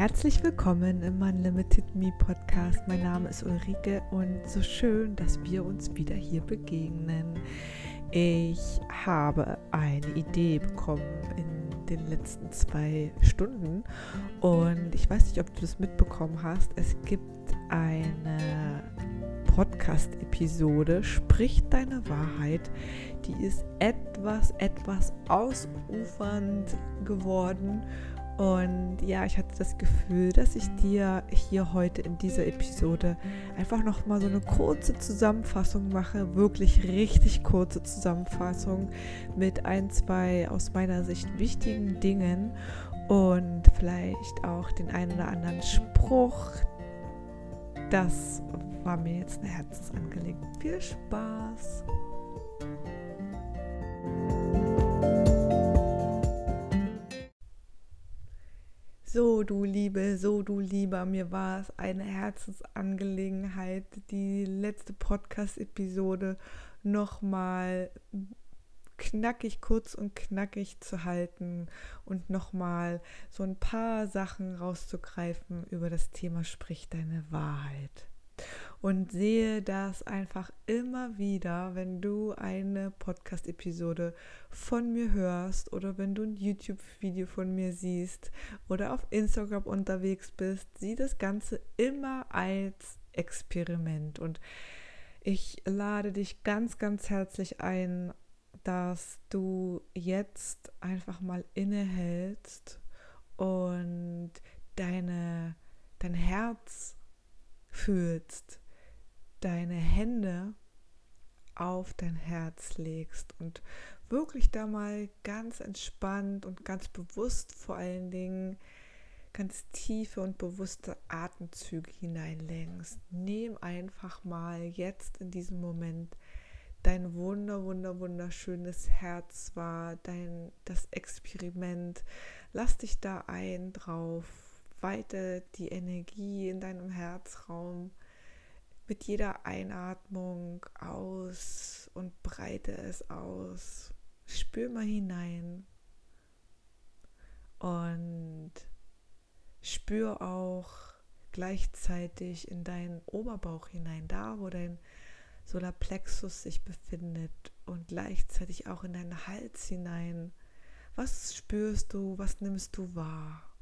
Herzlich willkommen im Unlimited Me Podcast. Mein Name ist Ulrike und so schön, dass wir uns wieder hier begegnen. Ich habe eine Idee bekommen in den letzten zwei Stunden und ich weiß nicht, ob du das mitbekommen hast. Es gibt eine Podcast-Episode, Sprich deine Wahrheit. Die ist etwas, etwas ausufernd geworden und ja, ich hatte das Gefühl, dass ich dir hier heute in dieser Episode einfach noch mal so eine kurze Zusammenfassung mache, wirklich richtig kurze Zusammenfassung mit ein, zwei aus meiner Sicht wichtigen Dingen und vielleicht auch den einen oder anderen Spruch. Das war mir jetzt eine Herzensangelegenheit. Viel Spaß! So, du Liebe, so, du Lieber, mir war es eine Herzensangelegenheit, die letzte Podcast-Episode nochmal knackig, kurz und knackig zu halten und nochmal so ein paar Sachen rauszugreifen. Über das Thema Sprich deine Wahrheit und sehe das einfach immer wieder, wenn du eine Podcast-Episode von mir hörst oder wenn du ein YouTube-Video von mir siehst oder auf Instagram unterwegs bist, sieh das Ganze immer als Experiment. Und ich lade dich ganz, ganz herzlich ein, dass du jetzt einfach mal innehältst und deine, dein Herz fühlst deine Hände auf dein Herz legst und wirklich da mal ganz entspannt und ganz bewusst vor allen Dingen ganz tiefe und bewusste Atemzüge hineinlenkst. Nimm einfach mal jetzt in diesem Moment dein wunder, wunder, wunderschönes Herz wahr, dein, das Experiment. Lass dich da ein drauf, weite die Energie in deinem Herzraum mit jeder Einatmung aus und breite es aus. Spür mal hinein und spür auch gleichzeitig in deinen Oberbauch hinein, da wo dein Solarplexus sich befindet und gleichzeitig auch in deinen Hals hinein. Was spürst du, was nimmst du wahr?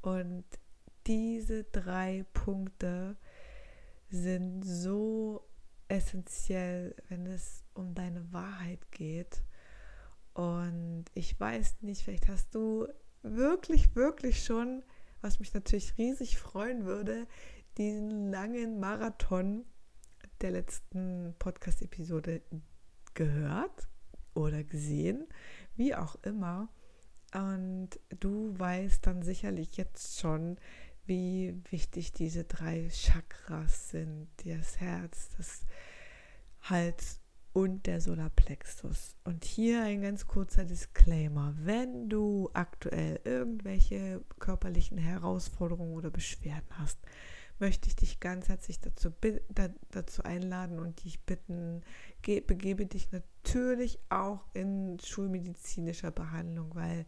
Und diese drei Punkte sind so essentiell, wenn es um deine Wahrheit geht. Und ich weiß nicht, vielleicht hast du wirklich, wirklich schon, was mich natürlich riesig freuen würde, diesen langen Marathon der letzten Podcast-Episode gehört oder gesehen, wie auch immer. Und du weißt dann sicherlich jetzt schon, wie wichtig diese drei Chakras sind, das Herz, das Hals und der Solarplexus. Und hier ein ganz kurzer Disclaimer. Wenn du aktuell irgendwelche körperlichen Herausforderungen oder Beschwerden hast, möchte ich dich ganz herzlich dazu, dazu einladen und dich bitten, begebe dich natürlich auch in schulmedizinischer Behandlung, weil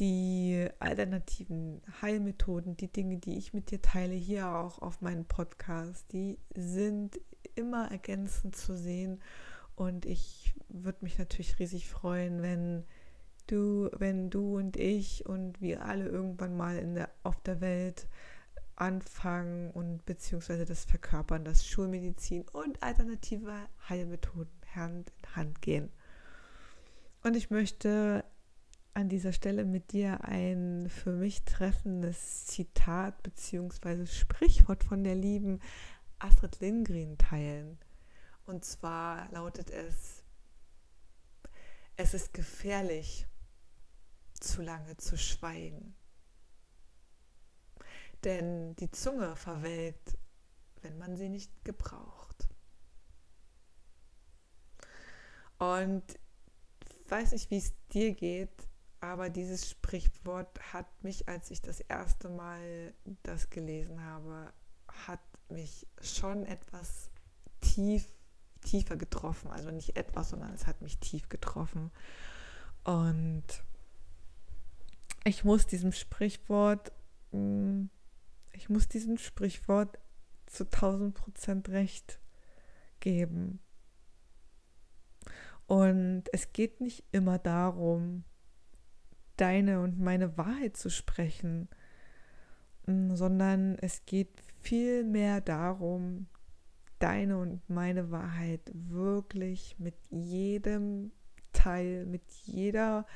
die alternativen Heilmethoden, die Dinge, die ich mit dir teile, hier auch auf meinem Podcast, die sind immer ergänzend zu sehen. Und ich würde mich natürlich riesig freuen, wenn du, wenn du und ich und wir alle irgendwann mal in der, auf der Welt anfangen und beziehungsweise das verkörpern, dass Schulmedizin und alternative Heilmethoden Hand in Hand gehen. Und ich möchte an dieser Stelle mit dir ein für mich treffendes Zitat bzw. Sprichwort von der lieben Astrid Lindgren teilen. Und zwar lautet es, es ist gefährlich, zu lange zu schweigen. Denn die Zunge verwelkt, wenn man sie nicht gebraucht. Und ich weiß nicht, wie es dir geht, aber dieses Sprichwort hat mich, als ich das erste Mal das gelesen habe, hat mich schon etwas tief, tiefer getroffen. Also nicht etwas, sondern es hat mich tief getroffen. Und ich muss diesem Sprichwort, mm, ich muss diesem Sprichwort zu 1000 Prozent recht geben. Und es geht nicht immer darum, deine und meine Wahrheit zu sprechen, mm, sondern es geht vielmehr darum, deine und meine Wahrheit wirklich mit jedem Teil, mit jeder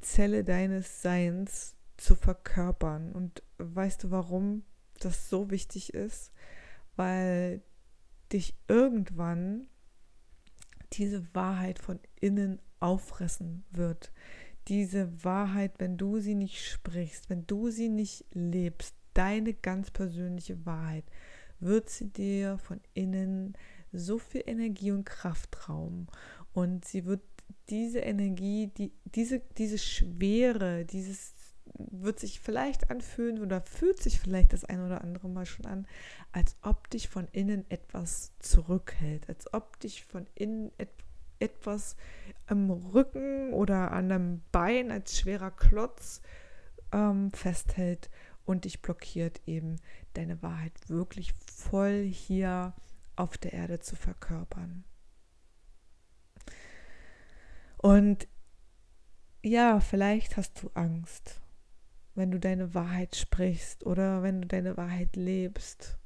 Zelle deines Seins zu verkörpern. Und weißt du, warum das so wichtig ist? Weil dich irgendwann diese Wahrheit von innen auffressen wird. Diese Wahrheit, wenn du sie nicht sprichst, wenn du sie nicht lebst, deine ganz persönliche Wahrheit, wird sie dir von innen so viel Energie und Kraft rauben. Und sie wird diese Energie, die, diese, diese Schwere, dieses wird sich vielleicht anfühlen oder fühlt sich vielleicht das ein oder andere Mal schon an, als ob dich von innen etwas zurückhält, als ob dich von innen et etwas am Rücken oder an einem Bein als schwerer Klotz ähm, festhält und dich blockiert, eben deine Wahrheit wirklich voll hier auf der Erde zu verkörpern. Und ja, vielleicht hast du Angst, wenn du deine Wahrheit sprichst oder wenn du deine Wahrheit lebst,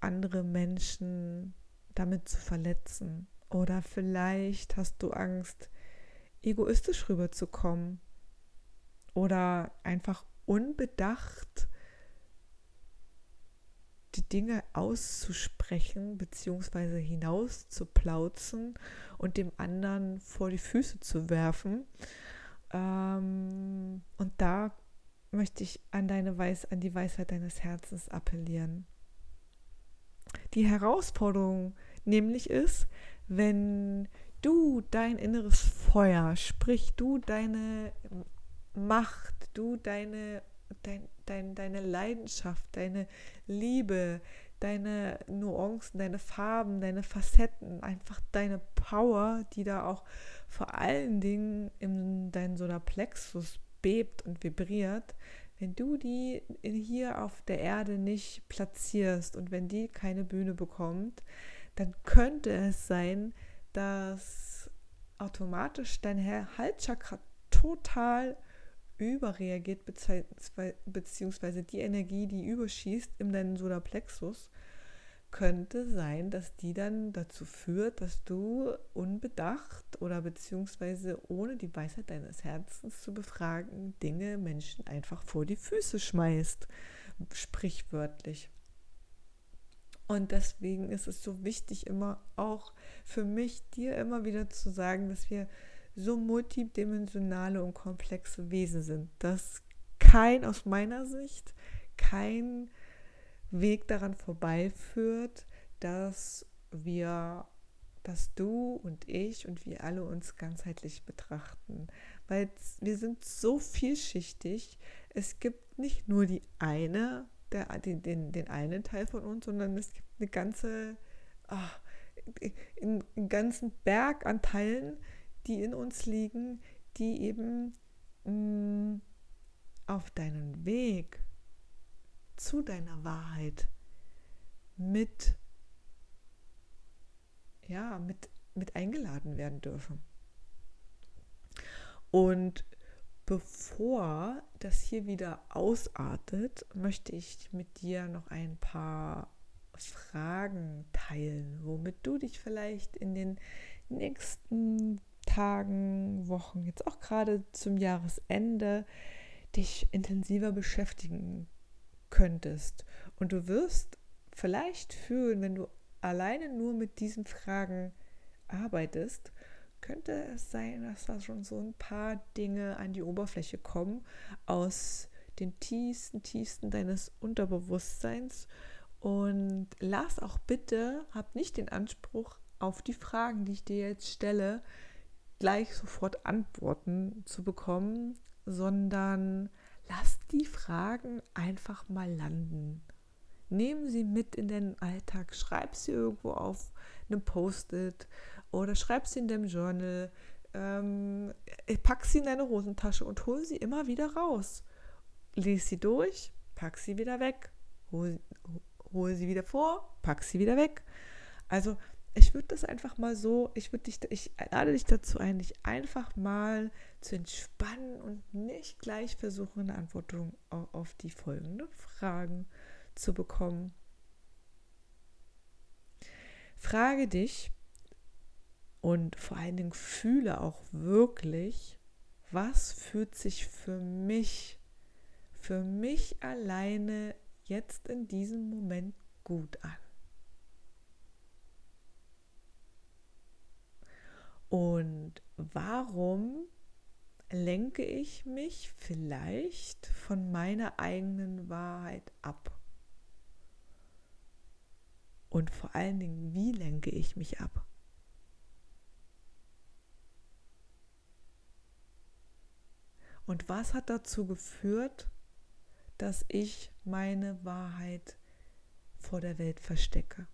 andere Menschen damit zu verletzen. Oder vielleicht hast du Angst, egoistisch rüberzukommen oder einfach unbedacht die Dinge auszusprechen bzw. hinaus zu plauzen und dem anderen vor die Füße zu werfen. Ähm, und da möchte ich an deine Weis an die Weisheit deines Herzens appellieren. Die Herausforderung nämlich ist, wenn du dein inneres Feuer, sprich du deine Macht, du deine dein, dein, deine Leidenschaft, deine Liebe, deine Nuancen, deine Farben, deine Facetten, einfach deine Power, die da auch vor allen Dingen in deinem Solarplexus bebt und vibriert, wenn du die hier auf der Erde nicht platzierst und wenn die keine Bühne bekommt, dann könnte es sein, dass automatisch dein Halschakra total überreagiert, beziehungsweise die Energie, die überschießt in deinen Solarplexus, könnte sein, dass die dann dazu führt, dass du unbedacht oder beziehungsweise ohne die Weisheit deines Herzens zu befragen, Dinge, Menschen einfach vor die Füße schmeißt, sprichwörtlich. Und deswegen ist es so wichtig, immer auch für mich, dir immer wieder zu sagen, dass wir so multidimensionale und komplexe Wesen sind, dass kein, aus meiner Sicht, kein Weg daran vorbeiführt, dass wir, dass du und ich und wir alle uns ganzheitlich betrachten. Weil wir sind so vielschichtig. Es gibt nicht nur die eine, der, den, den, den einen Teil von uns, sondern es gibt eine ganze, ach, einen ganzen Berg an Teilen, die in uns liegen, die eben mh, mm, auf deinen Weg zu deiner Wahrheit mit ja, mit, mit eingeladen werden dürfen. Und bevor das hier wieder ausartet, möchte ich mit dir noch ein paar Fragen teilen, womit du dich vielleicht in den nächsten Tagen, Wochen, jetzt auch gerade zum Jahresende, dich intensiver beschäftigen könntest. Und du wirst vielleicht fühlen, wenn du alleine nur mit diesen Fragen arbeitest, könnte es sein, dass da schon so ein paar Dinge an die Oberfläche kommen aus den tiefsten, tiefsten deines Unterbewusstseins. Und lass auch bitte, hab nicht den Anspruch auf die Fragen, die ich dir jetzt stelle, gleich sofort Antworten zu bekommen, sondern lass die Fragen einfach mal landen. Nehmen sie mit in den Alltag, schreib sie irgendwo auf einem Post-it oder schreib sie in deinem Journal, ähm, pack sie in deine Hosentasche und hol sie immer wieder raus. lies sie durch, pack sie wieder weg, hol, hol sie wieder vor, pack sie wieder weg. Also ich würde das einfach mal so, ich würde dich, ich lade dich dazu ein, dich einfach mal zu entspannen und nicht gleich versuchen, eine Antwort auf die folgenden Fragen zu bekommen. Frage dich und vor allen Dingen fühle auch wirklich, was fühlt sich für mich, für mich alleine jetzt in diesem Moment gut an. Und warum lenke ich mich vielleicht von meiner eigenen Wahrheit ab? Und vor allen Dingen, wie lenke ich mich ab? Und was hat dazu geführt, dass ich meine Wahrheit vor der Welt verstecke?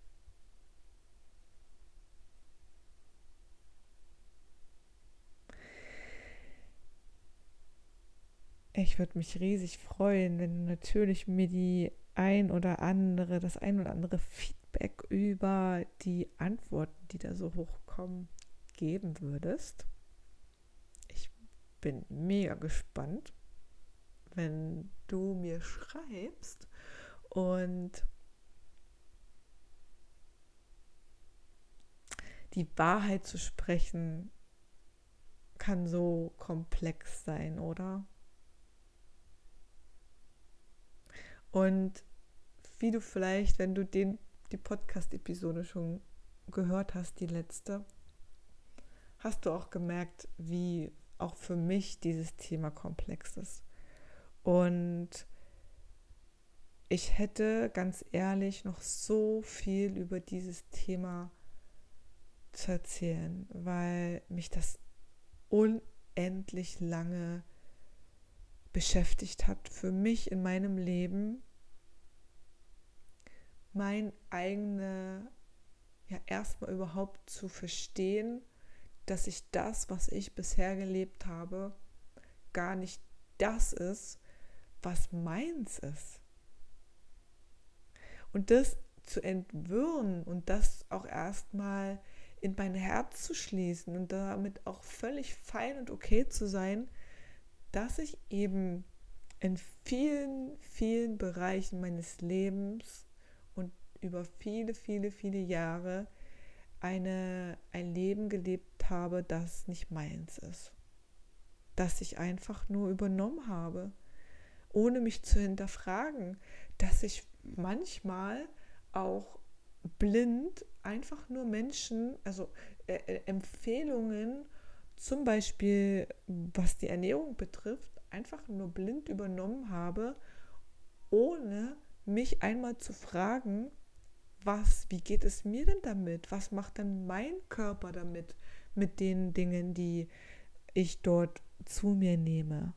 Ich würde mich riesig freuen, wenn du natürlich mir die ein oder andere, das ein oder andere Feedback über die Antworten, die da so hochkommen, geben würdest. Bin mega gespannt, wenn du mir schreibst und die Wahrheit zu sprechen kann so komplex sein, oder? Und wie du vielleicht, wenn du den, die Podcast-Episode schon gehört hast, die letzte, hast du auch gemerkt, wie auch für mich dieses Thema komplex ist. Und ich hätte ganz ehrlich noch so viel über dieses Thema zu erzählen, weil mich das unendlich lange beschäftigt hat für mich in meinem Leben, mein eigene, ja, erstmal überhaupt zu verstehen, dass ich das, was ich bisher gelebt habe, gar nicht das ist, was meins ist. Und das zu entwirren und das auch erstmal in mein Herz zu schließen und damit auch völlig fein und okay zu sein, dass ich eben in vielen, vielen Bereichen meines Lebens und über viele, viele, viele Jahre eine, ein Leben gelebt habe, das nicht meins ist. Das ich einfach nur übernommen habe, ohne mich zu hinterfragen, dass ich manchmal auch blind einfach nur Menschen, also äh, äh Empfehlungen zum Beispiel, was die Ernährung betrifft, einfach nur blind übernommen habe, ohne mich einmal zu fragen, was, wie geht es mir denn damit? Was macht denn mein Körper damit, mit den Dingen, die ich dort zu mir nehme?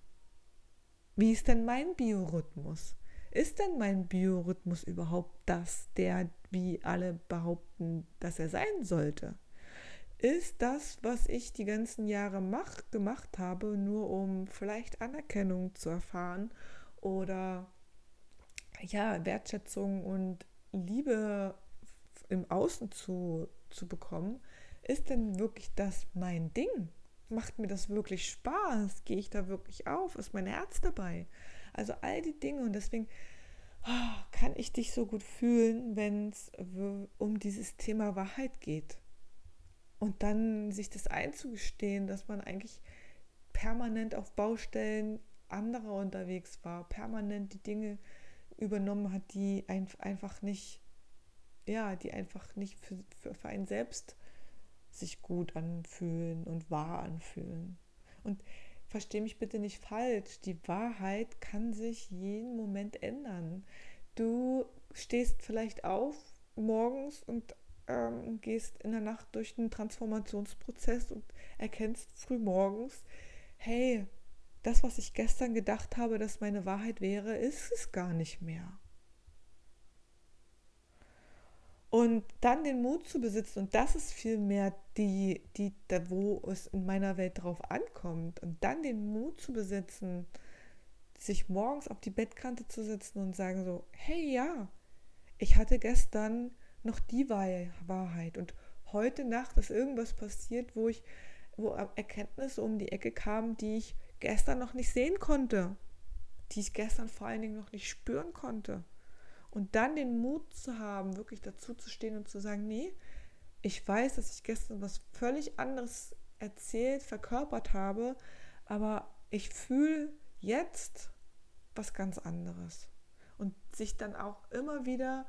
Wie ist denn mein Biorhythmus? Ist denn mein Biorhythmus überhaupt das, der, wie alle behaupten, dass er sein sollte? ist das, was ich die ganzen Jahre mach, gemacht habe, nur um vielleicht Anerkennung zu erfahren oder ja, Wertschätzung und Liebe im Außen zu, zu bekommen, ist denn wirklich das mein Ding? Macht mir das wirklich Spaß? Gehe ich da wirklich auf? Ist mein Herz dabei? Also all die Dinge und deswegen oh, kann ich dich so gut fühlen, wenn es um dieses Thema Wahrheit geht und dann sich das einzugestehen, dass man eigentlich permanent auf Baustellen anderer unterwegs war, permanent die Dinge übernommen hat, die einfach nicht, ja, die einfach nicht für, für, für einen selbst sich gut anfühlen und wahr anfühlen. Und verstehe mich bitte nicht falsch, die Wahrheit kann sich jeden Moment ändern. Du stehst vielleicht auf morgens und ähm, gehst in der Nacht durch einen Transformationsprozess und erkennst früh morgens, hey, das, was ich gestern gedacht habe, dass meine Wahrheit wäre, ist es gar nicht mehr. Und dann den Mut zu besitzen, und das ist vielmehr die, die, da wo es in meiner Welt drauf ankommt, und dann den Mut zu besitzen, sich morgens auf die Bettkante zu setzen und sagen so, hey ja, ich hatte gestern noch die Wahrheit und heute Nacht ist irgendwas passiert, wo ich, wo Erkenntnisse um die Ecke kamen, die ich gestern noch nicht sehen konnte, die ich gestern vor allen Dingen noch nicht spüren konnte. Und dann den Mut zu haben, wirklich dazu zu stehen und zu sagen, nee, ich weiß, dass ich gestern was völlig anderes erzählt, verkörpert habe, aber ich fühle jetzt was ganz anderes. Und sich dann auch immer wieder,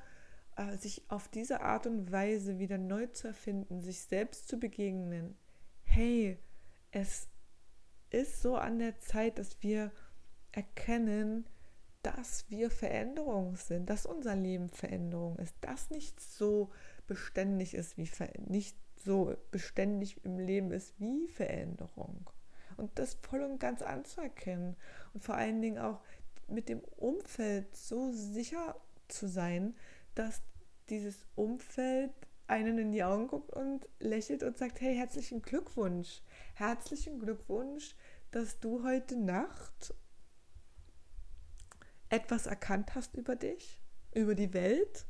äh, sich auf diese Art und Weise wieder neu zu erfinden, sich selbst zu begegnen. Hey, es ist so an der Zeit, dass wir erkennen, dass wir Veränderung sind, dass unser Leben Veränderung ist, dass nicht so beständig ist wie nicht so beständig im Leben ist wie Veränderung. Und das voll und ganz anzuerkennen und vor allen Dingen auch mit dem Umfeld so sicher zu sein, dass dieses Umfeld einen in die Augen guckt und lächelt und sagt, hey, herzlichen Glückwunsch. Herzlichen Glückwunsch, dass du heute Nacht etwas erkannt hast über dich, über die Welt,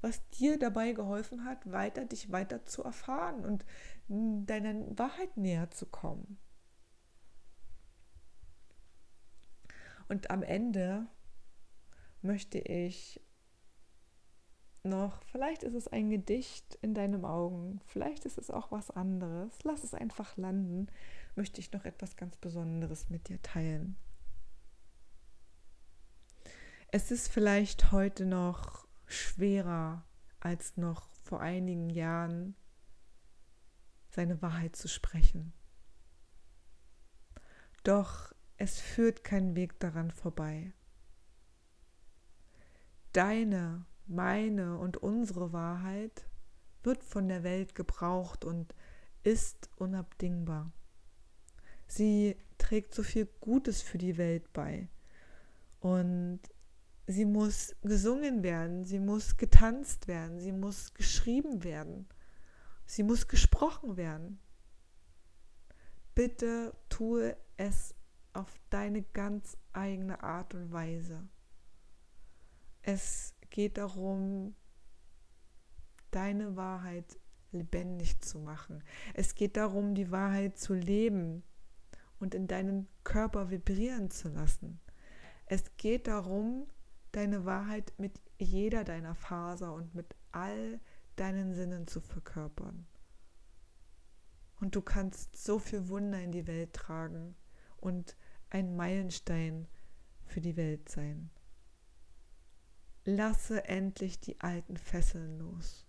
was dir dabei geholfen hat, weiter dich weiter zu erfahren und deiner Wahrheit näher zu kommen. Und am Ende möchte ich noch, vielleicht ist es ein Gedicht in deinen Augen, vielleicht ist es auch was anderes, lass es einfach landen, möchte ich noch etwas ganz Besonderes mit dir teilen. Es ist vielleicht heute noch schwerer als noch vor einigen Jahren seine Wahrheit zu sprechen. Doch es führt kein Weg daran vorbei. Deine, meine und unsere Wahrheit wird von der Welt gebraucht und ist unabdingbar. Sie trägt so viel Gutes für die Welt bei. Und sie muss gesungen werden, sie muss getanzt werden, sie muss geschrieben werden, sie muss gesprochen werden. Bitte tue es auf deine ganz eigene Art und Weise. Es geht darum, deine Wahrheit lebendig zu machen. Es geht darum, die Wahrheit zu leben und in deinen Körper vibrieren zu lassen. Es geht darum, deine Wahrheit mit jeder deiner Faser und mit all deinen Sinnen zu verkörpern. Und du kannst so viel Wunder in die Welt tragen und ein Meilenstein für die Welt sein. Lasse endlich die alten Fesseln los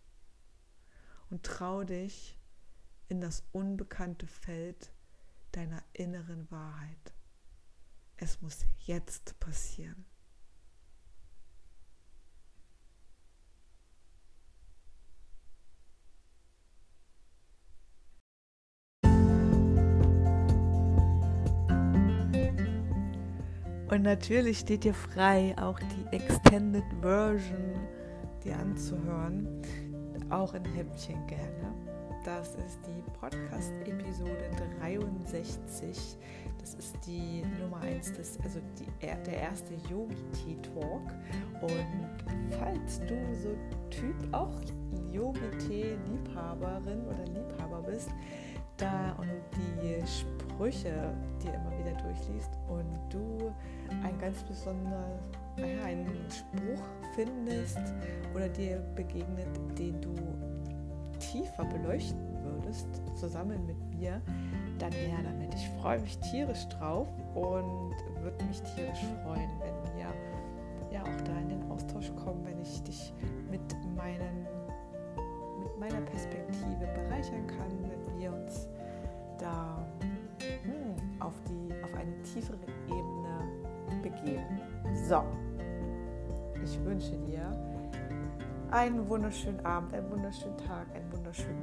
und trau dich in das unbekannte Feld deiner inneren Wahrheit. Es muss jetzt passieren. Und natürlich steht dir frei, auch die Extended Version dir anzuhören, auch in Häppchen gerne. Das ist die Podcast-Episode 63. Das ist die Nummer 1, des, also die, der erste Yogi-Tee-Talk. Und falls du so Typ auch Yogi-Tee-Liebhaberin oder Liebhaber bist, da und die Sprüche dir immer wieder durchliest und du ein ganz besonderer, einen Spruch findest oder dir begegnet, den du tiefer beleuchten würdest, zusammen mit mir, dann her damit. Ich freue mich tierisch drauf und würde mich tierisch freuen, wenn wir ja auch da in den Austausch kommen, wenn ich dich mit meinen mit meiner Perspektive bereichern kann, wenn wir uns da hm, auf, die, auf eine tiefere Ebene begeben. So, ich wünsche dir einen wunderschönen Abend, einen wunderschönen Tag, einen wunderschönen,